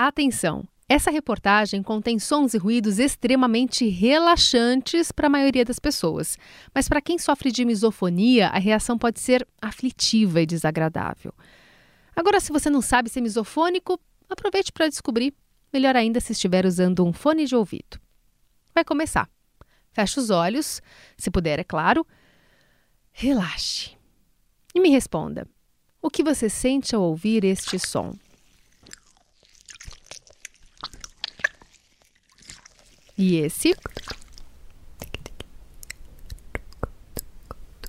Atenção! Essa reportagem contém sons e ruídos extremamente relaxantes para a maioria das pessoas. Mas para quem sofre de misofonia, a reação pode ser aflitiva e desagradável. Agora, se você não sabe ser misofônico, aproveite para descobrir. Melhor ainda se estiver usando um fone de ouvido. Vai começar. Feche os olhos, se puder, é claro. Relaxe. E me responda: o que você sente ao ouvir este som? E esse?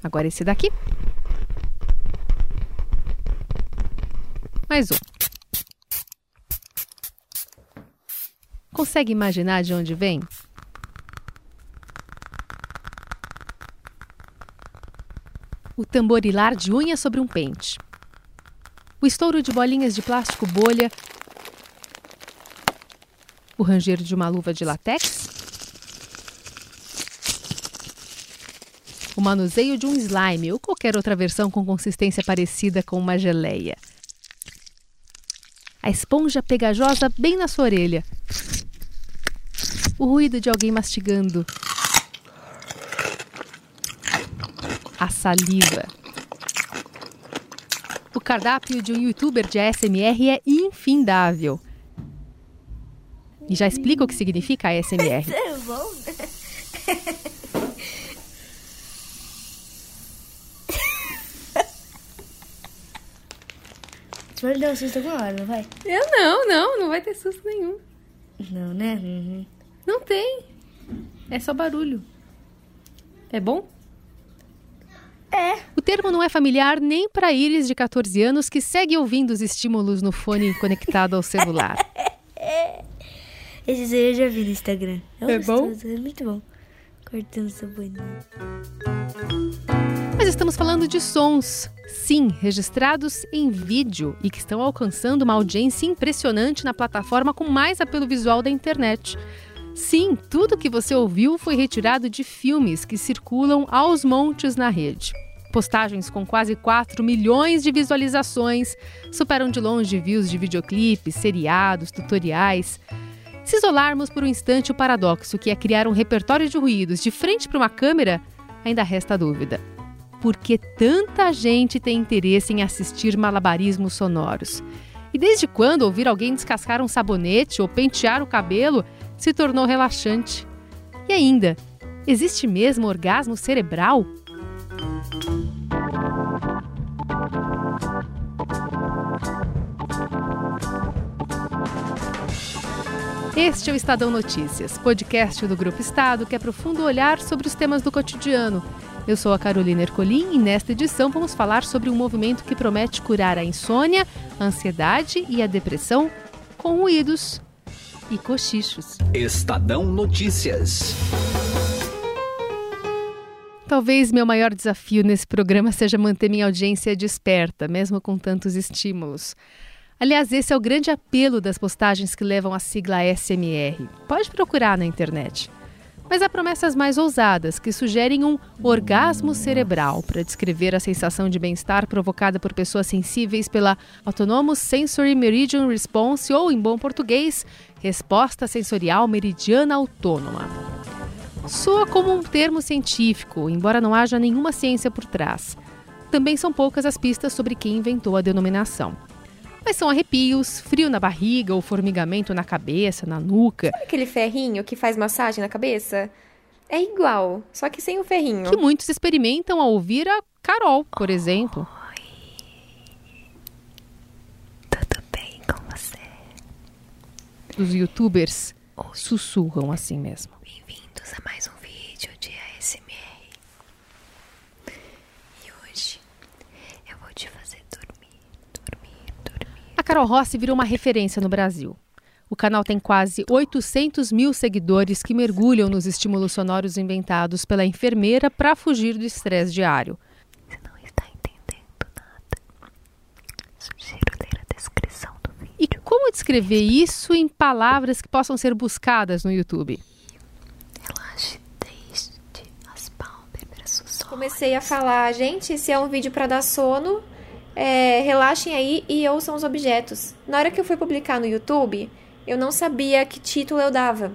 Agora esse daqui. Mais um. Consegue imaginar de onde vem? O tamborilar de unha sobre um pente. O estouro de bolinhas de plástico bolha. O ranger de uma luva de latex. O manuseio de um slime ou qualquer outra versão com consistência parecida com uma geleia. A esponja pegajosa bem na sua orelha o ruído de alguém mastigando, a saliva. O cardápio de um youtuber de ASMR é infindável. E já explica o que significa ASMR. Você vai dar um susto alguma hora, não vai? Eu não, não, não vai ter susto nenhum. Não, né? Uhum. Não tem. É só barulho. É bom? É. O termo não é familiar nem para Iris de 14 anos que segue ouvindo os estímulos no fone conectado ao celular. Esse aí eu já vi no Instagram. É, é bom? É muito bom. Cortando sabonete. Mas estamos falando de sons, sim, registrados em vídeo e que estão alcançando uma audiência impressionante na plataforma com mais apelo visual da internet. Sim, tudo que você ouviu foi retirado de filmes que circulam aos montes na rede. Postagens com quase 4 milhões de visualizações superam de longe views de videoclipes, seriados, tutoriais. Se isolarmos por um instante o paradoxo que é criar um repertório de ruídos de frente para uma câmera, ainda resta dúvida. Por que tanta gente tem interesse em assistir malabarismos sonoros? E desde quando ouvir alguém descascar um sabonete ou pentear o cabelo se tornou relaxante. E ainda, existe mesmo orgasmo cerebral? Este é o Estadão Notícias, podcast do Grupo Estado que aprofunda o olhar sobre os temas do cotidiano. Eu sou a Carolina Ercolim e nesta edição vamos falar sobre um movimento que promete curar a insônia, a ansiedade e a depressão com ruídos e cochichos. Estadão Notícias. Talvez meu maior desafio nesse programa seja manter minha audiência desperta, mesmo com tantos estímulos. Aliás, esse é o grande apelo das postagens que levam a sigla SMR. Pode procurar na internet. Mas há promessas mais ousadas que sugerem um orgasmo cerebral para descrever a sensação de bem-estar provocada por pessoas sensíveis pela Autonomous Sensory Meridian Response, ou, em bom português, Resposta Sensorial Meridiana Autônoma. Soa como um termo científico, embora não haja nenhuma ciência por trás. Também são poucas as pistas sobre quem inventou a denominação. Mas são arrepios, frio na barriga ou formigamento na cabeça, na nuca. Sabe aquele ferrinho que faz massagem na cabeça? É igual, só que sem o ferrinho. Que muitos experimentam ao ouvir a Carol, por exemplo. Oi. Tudo bem com você? Os youtubers Oi. sussurram assim mesmo. Bem-vindos a mais um vídeo de ASMR. E hoje eu vou te fazer dormir, dormir, dormir. A Carol Rossi virou uma referência no Brasil. O canal tem quase 800 mil seguidores que mergulham nos estímulos sonoros inventados pela enfermeira para fugir do estresse diário. Você não está entendendo nada. Sugiro ler a descrição do vídeo. E como descrever isso em palavras que possam ser buscadas no YouTube? Relaxe desde as pálpebras. Comecei a falar, gente, se é um vídeo para dar sono, é, relaxem aí e ouçam os objetos. Na hora que eu fui publicar no YouTube, eu não sabia que título eu dava.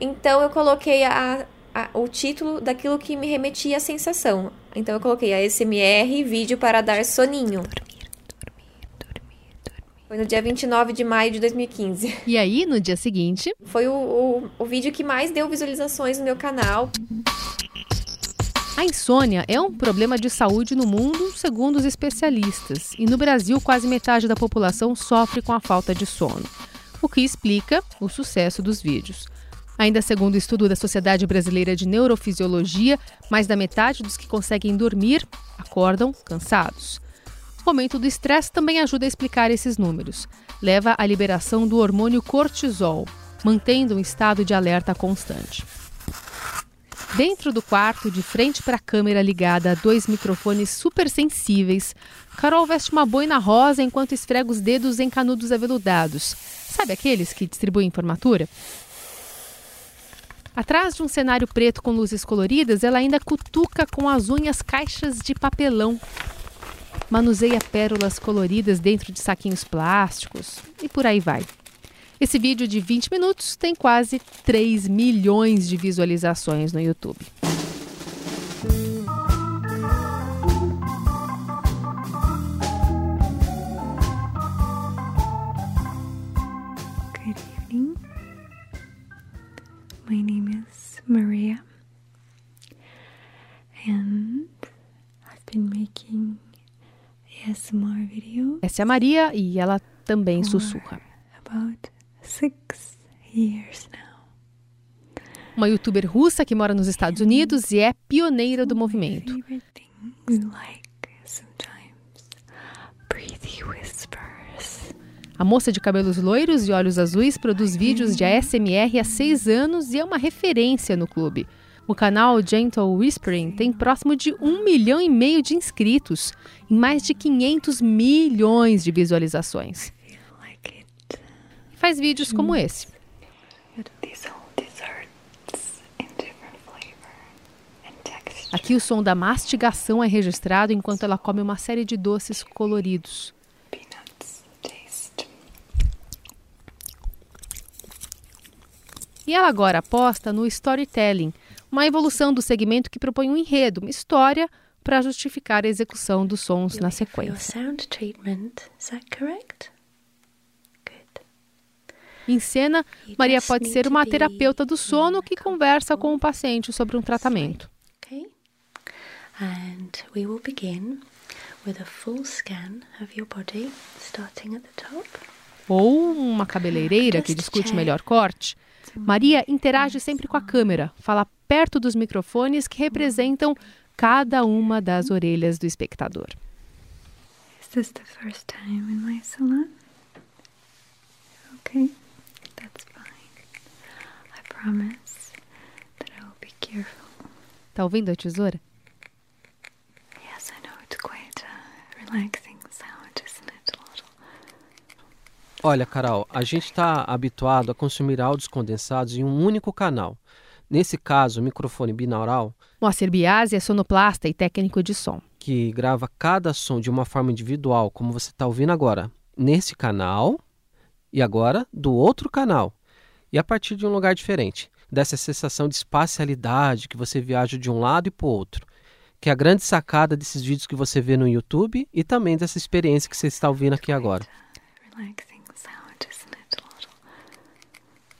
Então eu coloquei a, a, o título daquilo que me remetia à sensação. Então eu coloquei a SMR vídeo para dar soninho. Foi no dia 29 de maio de 2015. E aí, no dia seguinte, Foi o, o, o vídeo que mais deu visualizações no meu canal. A insônia é um problema de saúde no mundo, segundo os especialistas. E no Brasil, quase metade da população sofre com a falta de sono, o que explica o sucesso dos vídeos. Ainda segundo o estudo da Sociedade Brasileira de Neurofisiologia, mais da metade dos que conseguem dormir acordam cansados. O aumento do estresse também ajuda a explicar esses números. Leva à liberação do hormônio cortisol, mantendo um estado de alerta constante. Dentro do quarto, de frente para a câmera ligada a dois microfones super sensíveis, Carol veste uma boina rosa enquanto esfrega os dedos em canudos aveludados. Sabe aqueles que distribuem formatura? Atrás de um cenário preto com luzes coloridas, ela ainda cutuca com as unhas caixas de papelão. Manuseia pérolas coloridas dentro de saquinhos plásticos e por aí vai. Esse vídeo de 20 minutos tem quase 3 milhões de visualizações no YouTube. Good evening. My name is Maria, and I've been making ASMR videos Essa é a Maria e ela também sussurra. Six years now. Uma youtuber russa que mora nos Estados Unidos e é pioneira do movimento. A moça de cabelos loiros e olhos azuis produz vídeos de ASMR há seis anos e é uma referência no clube. O canal Gentle Whispering tem próximo de um milhão e meio de inscritos e mais de 500 milhões de visualizações. Feel like it. E faz vídeos como esse. And texture. Aqui o som da mastigação é registrado enquanto ela come uma série de doces coloridos. E ela agora aposta no storytelling, uma evolução do segmento que propõe um enredo, uma história, para justificar a execução dos sons na sequência. sound treatment, is that correct? Good. Em cena, Maria pode ser uma terapeuta do sono que conversa com o paciente sobre um tratamento. And we will begin with a full scan of your body, starting at the top. Ou uma cabeleireira que discute o melhor corte. Maria interage sempre com a câmera, fala perto dos microfones que representam cada uma das orelhas do espectador. Is this the first time in my salon? Okay, Tá ouvindo a tesoura? Yes, I know it's quite a relaxing sound, isn't it? A little. Olha, Carol, a gente está habituado a consumir áudios condensados em um único canal. Nesse caso, o microfone binaural, Moacir Biasi é sonoplasta e técnico de som. que grava cada som de uma forma individual, como você está ouvindo agora, nesse canal e agora do outro canal, e a partir de um lugar diferente. Dessa sensação de espacialidade que você viaja de um lado e para o outro, que é a grande sacada desses vídeos que você vê no YouTube e também dessa experiência que você está ouvindo aqui agora.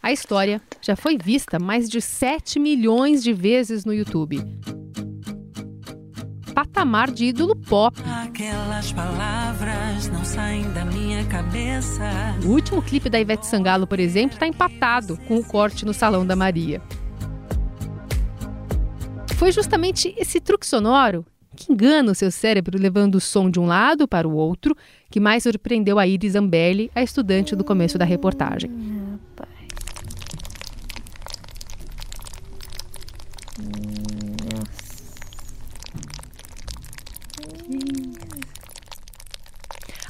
A história já foi vista mais de 7 milhões de vezes no YouTube. Patamar de ídolo pop. Aquelas palavras não saem da minha cabeça. O último clipe da Ivete Sangalo, por exemplo, está empatado com o corte no Salão da Maria. Foi justamente esse truque sonoro que engana o seu cérebro levando o som de um lado para o outro que mais surpreendeu a Iris Zambelli, a estudante do começo da reportagem.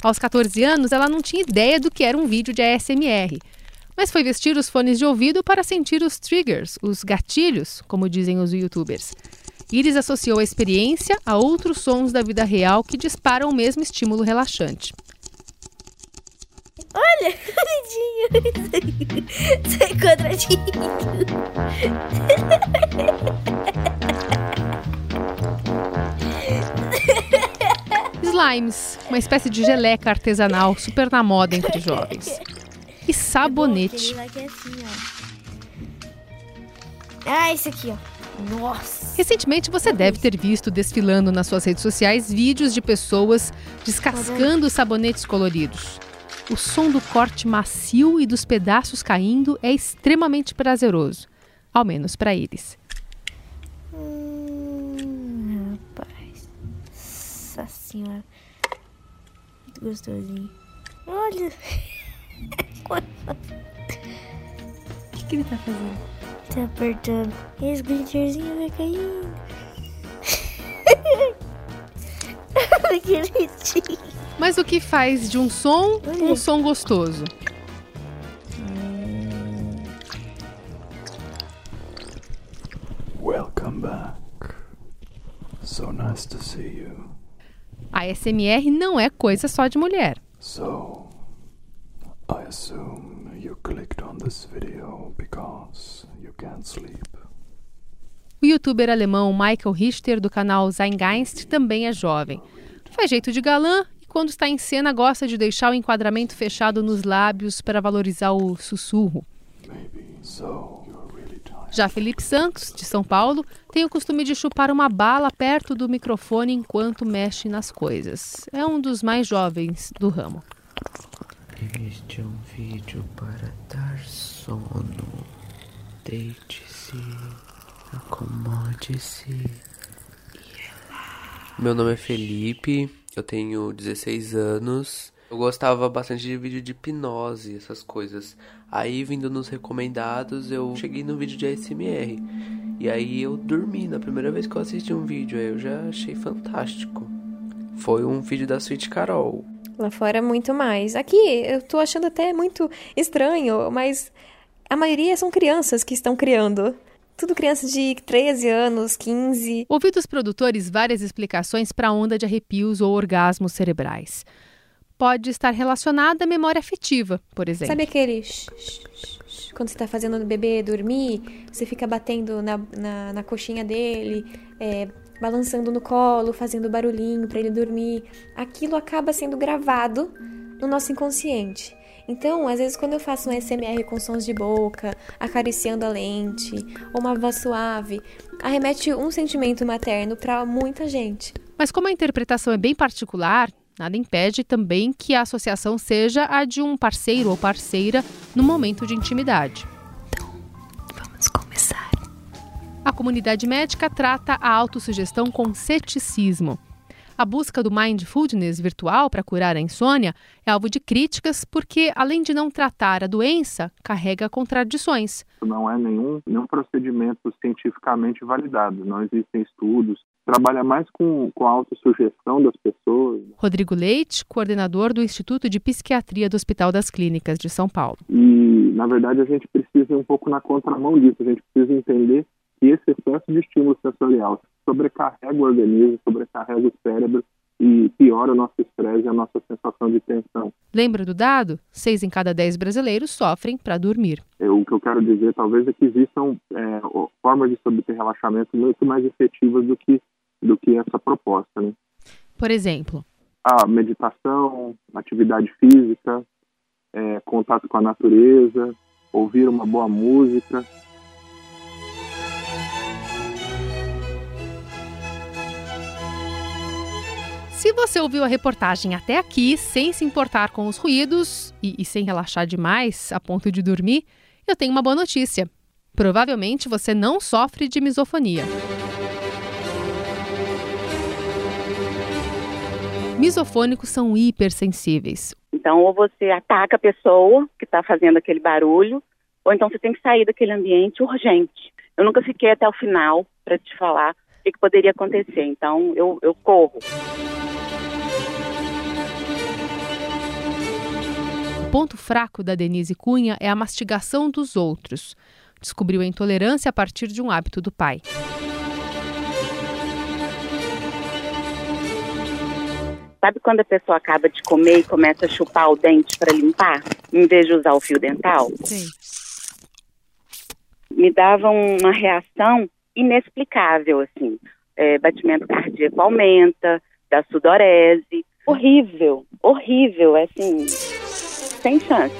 Aos 14 anos, ela não tinha ideia do que era um vídeo de ASMR, mas foi vestir os fones de ouvido para sentir os triggers, os gatilhos, como dizem os youtubers. Iris associou a experiência a outros sons da vida real que disparam o mesmo estímulo relaxante. Olha, quadradinho. Sai quadradinho. Slimes, uma espécie de geleca artesanal super na moda entre jovens. E sabonete. Ah, esse aqui, ó. Nossa. Recentemente você deve ter visto desfilando nas suas redes sociais vídeos de pessoas descascando sabonetes coloridos. O som do corte macio e dos pedaços caindo é extremamente prazeroso, ao menos para eles. Hum, rapaz. Nossa senhora. Muito gostosinho. Olha. O que, que ele tá fazendo? Tá apertando. E esse glitterzinho vai caindo. que bonitinho. Mas o que faz de um som um som gostoso? Welcome back. So nice to see you. A SMR não é coisa só de mulher. So, I assume you clicked on this video because you can't sleep. O youtuber alemão Michael Richter, do canal Zeitgeist, também é jovem. Faz jeito de galã e, quando está em cena, gosta de deixar o enquadramento fechado nos lábios para valorizar o sussurro. Maybe so. Já Felipe Santos, de São Paulo, tem o costume de chupar uma bala perto do microfone enquanto mexe nas coisas. É um dos mais jovens do ramo. Este é um vídeo para dar sono. Deite-se, acomode-se. Meu nome é Felipe, eu tenho 16 anos. Eu gostava bastante de vídeo de hipnose, essas coisas. Aí, vindo nos recomendados, eu cheguei no vídeo de ASMR. E aí eu dormi na primeira vez que eu assisti um vídeo, aí eu já achei fantástico. Foi um vídeo da Sweet Carol. Lá fora, muito mais. Aqui, eu tô achando até muito estranho, mas a maioria são crianças que estão criando. Tudo crianças de 13 anos, 15. Ouvi dos produtores várias explicações para a onda de arrepios ou orgasmos cerebrais. Pode estar relacionada à memória afetiva, por exemplo. Sabe aquele... sh- sh- sh- sh- Quando você tá fazendo o bebê dormir, você fica batendo na, na, na coxinha dele, é, balançando no colo, fazendo barulhinho para ele dormir. Aquilo acaba sendo gravado no nosso inconsciente. Então, às vezes, quando eu faço um SMR com sons de boca, acariciando a lente, ou uma voz suave, arremete um sentimento materno para muita gente. Mas como a interpretação é bem particular, nada impede também que a associação seja a de um parceiro ou parceira no momento de intimidade. Vamos começar. A comunidade médica trata a autossugestão com ceticismo. A busca do mindfulness virtual para curar a insônia é alvo de críticas porque, além de não tratar a doença, carrega contradições. não é nenhum, nenhum procedimento cientificamente validado, não existem estudos. Trabalha mais com, com a autossugestão das pessoas Rodrigo Leite, coordenador do Instituto de Psiquiatria do Hospital das Clínicas de São Paulo. e, na verdade, a gente precisa ir um pouco na contramão disso, a gente precisa entender que esse excesso de estímulo sensorial sobrecarrega o organismo, sobrecarrega o cérebro e piora o nosso estresse e a nossa sensação de tensão. Lembra do dado? Seis em cada dez brasileiros sofrem para dormir. Eu- o que eu quero dizer, talvez, é que existam é, formas de obter relaxamento muito mais efetivas do que, do que essa proposta, né? Por exemplo, a meditação, atividade física, é, contato com a natureza, ouvir uma boa música. Se você ouviu a reportagem até aqui sem se importar com os ruídos e, e sem relaxar demais a ponto de dormir, eu tenho uma boa notícia. Provavelmente você não sofre de misofonia. Misofônicos são hipersensíveis. Então, ou você ataca a pessoa que está fazendo aquele barulho, ou então você tem que sair daquele ambiente urgente. Eu nunca fiquei até o final para te falar o que, que poderia acontecer. Então, eu, eu corro. ponto fraco da Denise Cunha é a mastigação dos outros. Descobriu a intolerância a partir de um hábito do pai. Sabe quando a pessoa acaba de comer e começa a chupar o dente para limpar, em vez de usar o fio dental? Sim. Me dava uma reação inexplicável, assim. É, batimento cardíaco aumenta, da sudorese. Horrível, horrível, é assim sem chance.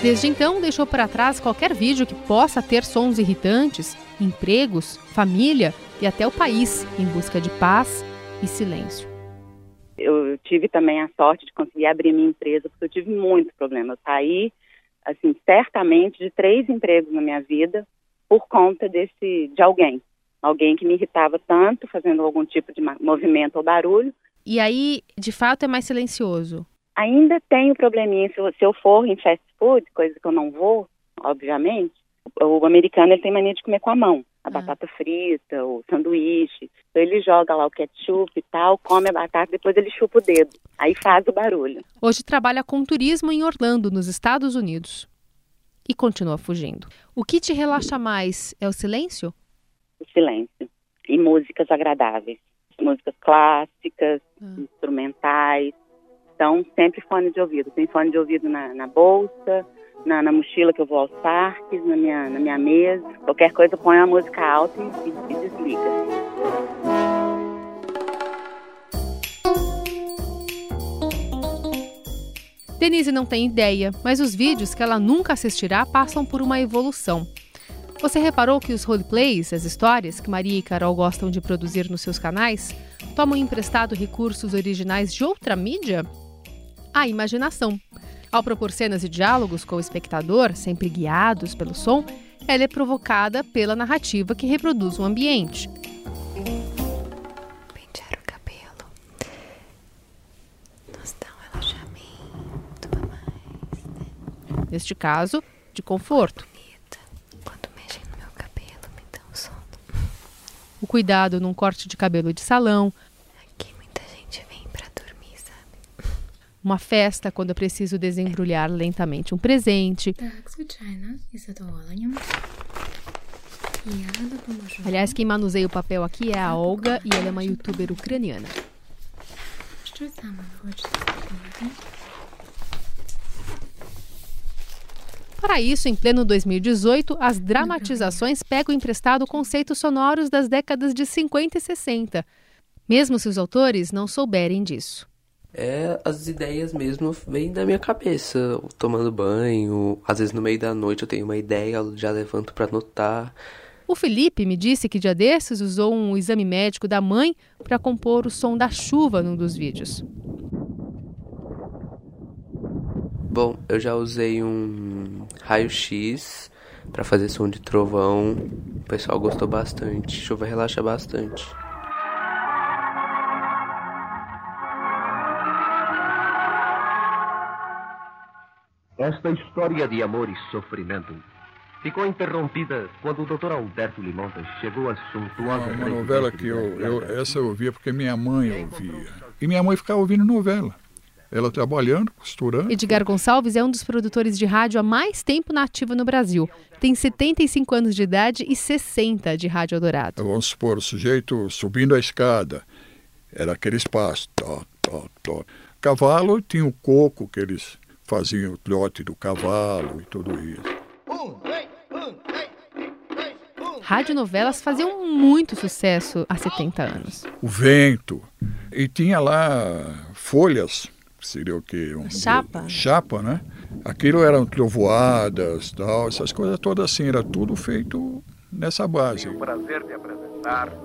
Desde então, deixou para trás qualquer vídeo que possa ter sons irritantes, empregos, família e até o país em busca de paz e silêncio. Eu tive também a sorte de conseguir abrir minha empresa, porque eu tive muito problema. Eu saí, assim, certamente de três empregos na minha vida por conta desse, de alguém. Alguém que me irritava tanto, fazendo algum tipo de movimento ou barulho. E aí, de fato, é mais silencioso? Ainda tenho probleminha se eu for em fast food, coisa que eu não vou, obviamente. O americano ele tem mania de comer com a mão a batata frita, o sanduíche. Então ele joga lá o ketchup e tal, come a batata, depois ele chupa o dedo. Aí faz o barulho. Hoje trabalha com turismo em Orlando, nos Estados Unidos. E continua fugindo. O que te relaxa mais é o silêncio? O silêncio. E músicas agradáveis. Músicas clássicas, ah. instrumentais. Então, sempre fone de ouvido. Tem fone de ouvido na, na bolsa, na, na, mochila que eu vou aos parques, na minha, na minha mesa. Qualquer coisa, põe a música alta e, e, e desliga. Denise não tem ideia, mas os vídeos que ela nunca assistirá passam por uma evolução. Você reparou que os roleplays, as histórias que Maria e Carol gostam de produzir nos seus canais, tomam emprestado recursos originais de outra mídia? A imaginação. Ao propor cenas e diálogos com o espectador, sempre guiados pelo som, ela é provocada pela narrativa que reproduz o ambiente. Pentear o cabelo nos dá um relaxamento a mais. Né? Neste caso, de conforto. O cuidado num corte de cabelo de salão, uma festa quando eu preciso desembrulhar lentamente um presente. Aliás, quem manuseia o papel aqui é a Olga e ela é uma youtuber ucraniana. Para isso, em pleno 2018, as dramatizações pegam emprestado conceitos sonoros das décadas de 50 e 60, mesmo se os autores não souberem disso é as ideias mesmo vêm da minha cabeça, tomando banho, às vezes no meio da noite eu tenho uma ideia, eu já levanto para anotar. O Felipe me disse que dia desses usou um exame médico da mãe para compor o som da chuva num dos vídeos. Bom, eu já usei um raio-x para fazer som de trovão. O pessoal gostou bastante. Chuva relaxa bastante. Esta história de amor e sofrimento ficou interrompida quando o Dr. Alberto Limontas chegou à suntuosa... Uma, uma novela que eu, eu, Essa eu ouvia porque minha mãe ouvia. E minha mãe ficava ouvindo novela. Ela trabalhando, costurando. Edgar Gonçalves é um dos produtores de rádio há mais tempo na ativa no Brasil. Tem 75 anos de idade e 60 de Rádio Eldorado. Vamos supor, o sujeito subindo a escada. Era aquele espaço. Tó, tó, tó. Cavalo tinha o coco que eles faziam o trote do cavalo e tudo isso. Radionovelas faziam muito sucesso há 70 anos. O vento. E tinha lá folhas, seria o quê? Um, chapa. Chapa, né? Aquilo eram trovoadas, tal, essas coisas todas assim, era tudo feito nessa base.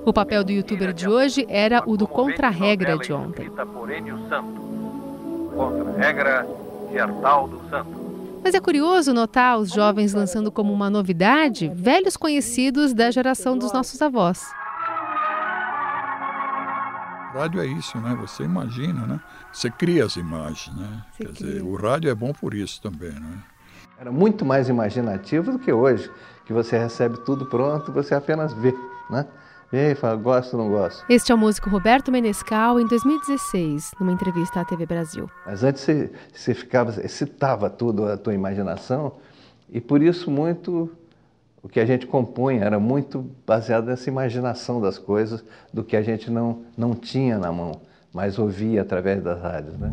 O papel do youtuber de hoje era o do contra-regra de ontem. Contra-regra do Santo. Mas é curioso notar os jovens lançando como uma novidade velhos conhecidos da geração dos nossos avós. rádio é isso, né? Você imagina, né? Você cria as imagens, né? Você Quer cria. dizer, o rádio é bom por isso também, né? Era muito mais imaginativo do que hoje, que você recebe tudo pronto, você apenas vê, né? E fala, gosto ou não gosto. Este é o músico Roberto Menescal em 2016, numa entrevista à TV Brasil. Mas antes você, você ficava, excitava tudo a tua imaginação, e por isso muito o que a gente compunha era muito baseado nessa imaginação das coisas, do que a gente não, não tinha na mão, mas ouvia através das rádios. Né?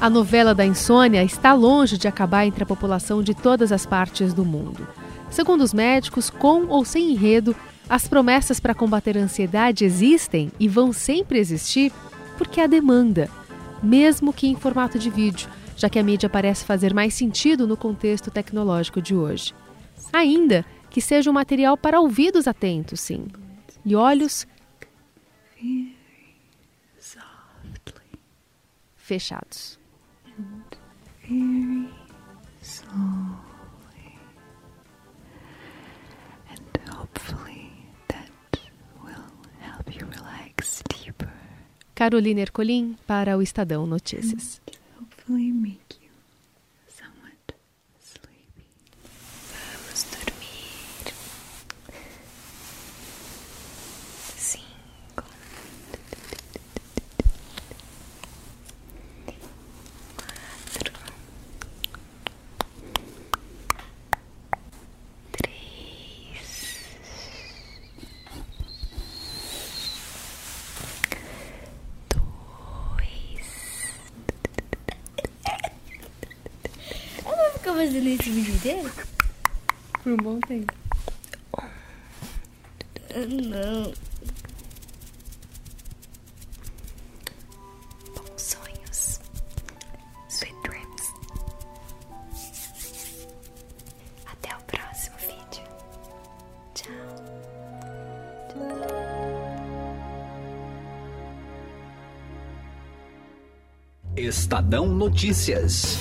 A novela da insônia está longe de acabar entre a população de todas as partes do mundo. Segundo os médicos, com ou sem enredo, as promessas para combater a ansiedade existem e vão sempre existir porque há demanda, mesmo que em formato de vídeo, já que a mídia parece fazer mais sentido no contexto tecnológico de hoje. Ainda que seja um material para ouvidos atentos, sim, e olhos fechados. Carolina Ercolim para o Estadão Notícias. Hopefully make you somewhat sleepy. Vamos dormir. Cinco. Quatro. Três. Eu vou ficar fazendo esse vídeo inteiro? Por um bom tempo. Não. Bons sonhos. Sweet dreams. Até o próximo vídeo. Tchau. Estadão Notícias.